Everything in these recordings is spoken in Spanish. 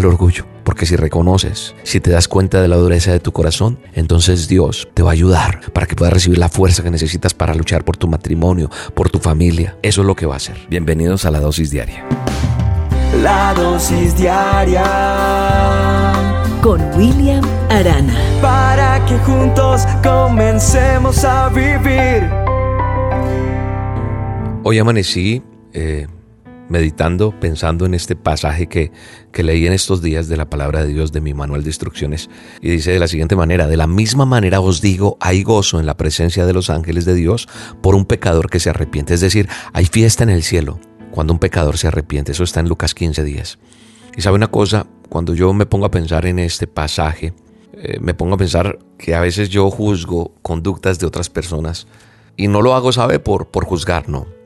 el orgullo. Porque si reconoces, si te das cuenta de la dureza de tu corazón, entonces Dios te va a ayudar para que puedas recibir la fuerza que necesitas para luchar por tu matrimonio, por tu familia. Eso es lo que va a hacer. Bienvenidos a la dosis diaria. La dosis diaria con William Arana. Para que juntos comencemos a vivir. Hoy amanecí eh, meditando, pensando en este pasaje que, que leí en estos días de la palabra de Dios de mi manual de instrucciones. Y dice de la siguiente manera, de la misma manera os digo, hay gozo en la presencia de los ángeles de Dios por un pecador que se arrepiente. Es decir, hay fiesta en el cielo cuando un pecador se arrepiente. Eso está en Lucas 15 días. Y sabe una cosa, cuando yo me pongo a pensar en este pasaje, eh, me pongo a pensar que a veces yo juzgo conductas de otras personas y no lo hago, sabe, por, por juzgar, no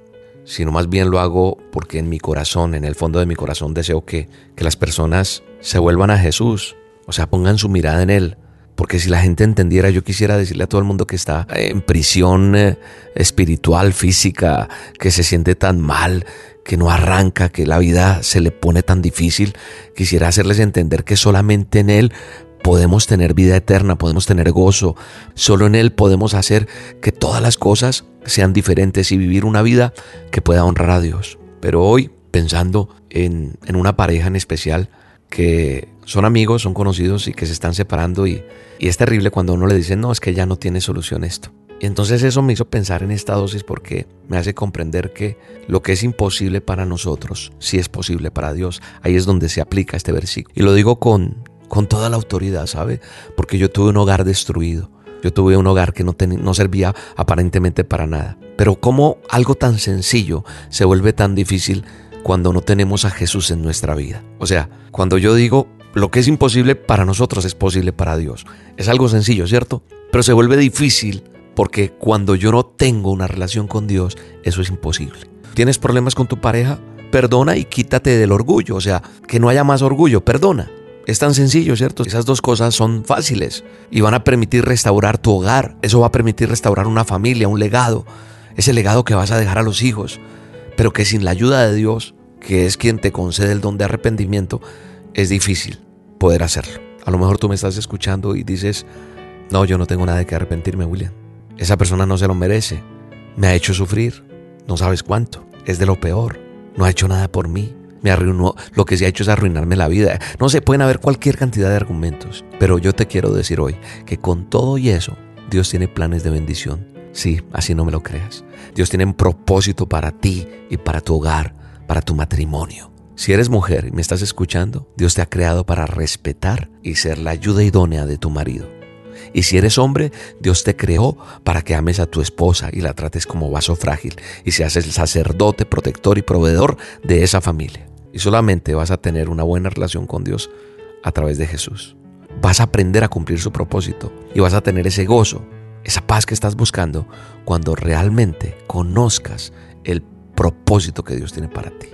sino más bien lo hago porque en mi corazón, en el fondo de mi corazón, deseo que, que las personas se vuelvan a Jesús, o sea, pongan su mirada en Él. Porque si la gente entendiera, yo quisiera decirle a todo el mundo que está en prisión eh, espiritual, física, que se siente tan mal, que no arranca, que la vida se le pone tan difícil, quisiera hacerles entender que solamente en Él podemos tener vida eterna, podemos tener gozo. Solo en Él podemos hacer que todas las cosas sean diferentes y vivir una vida que pueda honrar a Dios. Pero hoy, pensando en, una pareja en especial, que son amigos, son conocidos y que se están separando y, y es terrible cuando uno le dice, no, es que ya no tiene solución esto. Y entonces eso me hizo pensar en esta dosis porque me hace comprender que lo que es imposible para nosotros, sí es posible para Dios. Ahí es donde se aplica este versículo. Y lo digo con, con toda la autoridad, ¿sabe? Porque yo tuve un hogar destruido. Yo tuve un hogar que no, no servía aparentemente para nada. Pero cómo algo tan sencillo se vuelve tan difícil cuando no tenemos a Jesús en nuestra vida. O sea, cuando yo digo lo que es imposible para nosotros es posible para Dios. Es algo sencillo, ¿cierto? Pero se vuelve difícil porque cuando yo no tengo una relación con Dios, eso es imposible. ¿Tienes problemas con tu pareja? Perdona y quítate del orgullo. O sea, que no haya más orgullo, perdona. Es tan sencillo, ¿cierto? Esas dos cosas son fáciles y van a permitir restaurar tu hogar. Eso va a permitir restaurar una familia, un legado. Ese legado que vas a dejar a los hijos. Pero que sin la ayuda de Dios, que es quien te concede el don de arrepentimiento, es difícil poder hacerlo. A lo mejor tú me estás escuchando y dices, no, yo no tengo nada de que arrepentirme, William. Esa persona no se lo merece. Me ha hecho sufrir. No sabes cuánto. Es de lo peor. No ha hecho nada por mí me arruinó, lo que se ha hecho es arruinarme la vida. No sé, pueden haber cualquier cantidad de argumentos, pero yo te quiero decir hoy que con todo y eso, Dios tiene planes de bendición. Sí, así no me lo creas. Dios tiene un propósito para ti y para tu hogar, para tu matrimonio. Si eres mujer y me estás escuchando, Dios te ha creado para respetar y ser la ayuda idónea de tu marido. Y si eres hombre, Dios te creó para que ames a tu esposa y la trates como vaso frágil y seas el sacerdote, protector y proveedor de esa familia. Y solamente vas a tener una buena relación con Dios a través de Jesús. Vas a aprender a cumplir su propósito y vas a tener ese gozo, esa paz que estás buscando cuando realmente conozcas el propósito que Dios tiene para ti.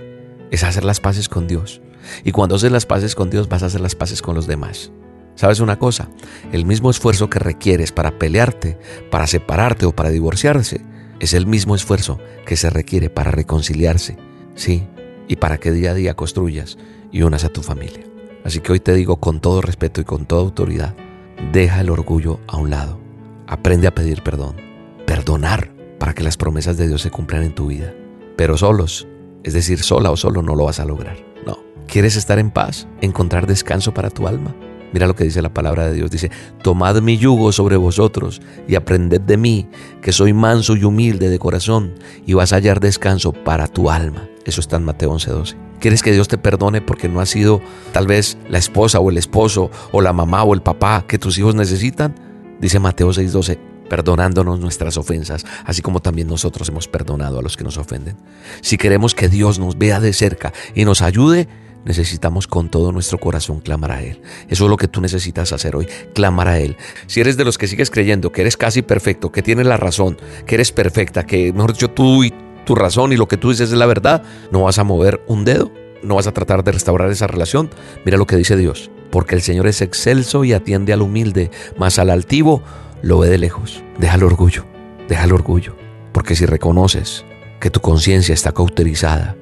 Es hacer las paces con Dios. Y cuando haces las paces con Dios vas a hacer las paces con los demás. ¿Sabes una cosa? El mismo esfuerzo que requieres para pelearte, para separarte o para divorciarse, es el mismo esfuerzo que se requiere para reconciliarse. Sí, y para que día a día construyas y unas a tu familia. Así que hoy te digo con todo respeto y con toda autoridad, deja el orgullo a un lado. Aprende a pedir perdón, perdonar para que las promesas de Dios se cumplan en tu vida. Pero solos, es decir, sola o solo no lo vas a lograr. No. ¿Quieres estar en paz? ¿Encontrar descanso para tu alma? Mira lo que dice la palabra de Dios. Dice, tomad mi yugo sobre vosotros y aprended de mí, que soy manso y humilde de corazón, y vas a hallar descanso para tu alma. Eso está en Mateo 11:12. ¿Quieres que Dios te perdone porque no has sido tal vez la esposa o el esposo o la mamá o el papá que tus hijos necesitan? Dice Mateo 6:12, perdonándonos nuestras ofensas, así como también nosotros hemos perdonado a los que nos ofenden. Si queremos que Dios nos vea de cerca y nos ayude, necesitamos con todo nuestro corazón clamar a Él. Eso es lo que tú necesitas hacer hoy, clamar a Él. Si eres de los que sigues creyendo que eres casi perfecto, que tienes la razón, que eres perfecta, que mejor dicho tú y tu razón y lo que tú dices es la verdad, no vas a mover un dedo, no vas a tratar de restaurar esa relación. Mira lo que dice Dios, porque el Señor es excelso y atiende al humilde, mas al altivo lo ve de lejos. Deja el orgullo, deja el orgullo, porque si reconoces que tu conciencia está cauterizada,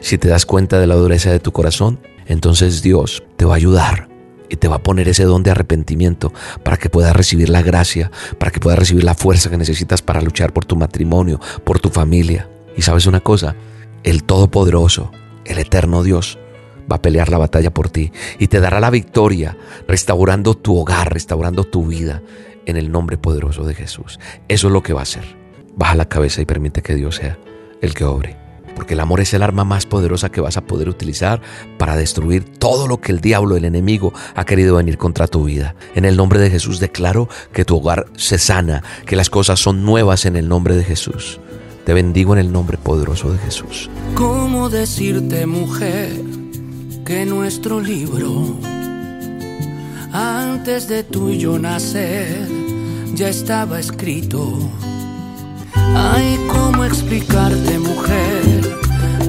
si te das cuenta de la dureza de tu corazón, entonces Dios te va a ayudar y te va a poner ese don de arrepentimiento para que puedas recibir la gracia, para que puedas recibir la fuerza que necesitas para luchar por tu matrimonio, por tu familia. Y sabes una cosa, el Todopoderoso, el Eterno Dios, va a pelear la batalla por ti y te dará la victoria, restaurando tu hogar, restaurando tu vida en el nombre poderoso de Jesús. Eso es lo que va a hacer. Baja la cabeza y permite que Dios sea el que obre. Porque el amor es el arma más poderosa que vas a poder utilizar para destruir todo lo que el diablo, el enemigo, ha querido venir contra tu vida. En el nombre de Jesús declaro que tu hogar se sana, que las cosas son nuevas en el nombre de Jesús. Te bendigo en el nombre poderoso de Jesús. ¿Cómo decirte, mujer, que nuestro libro, antes de tú y yo nacer, ya estaba escrito? Ay, ¿cómo explicarte, mujer,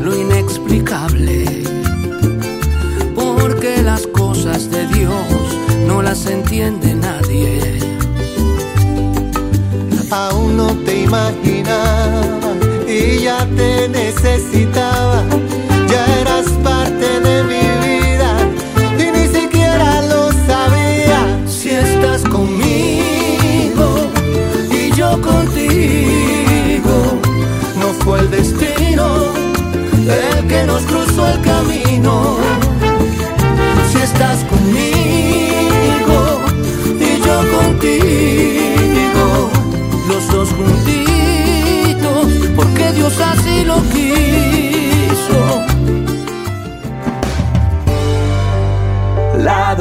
lo inexplicable? Porque las cosas Ya eras parte de mi vida y ni siquiera lo sabía. Si estás conmigo y yo contigo, no fue el destino el que nos cruzó el camino. Si estás conmigo y yo contigo, los dos juntitos, porque Dios así lo quiso.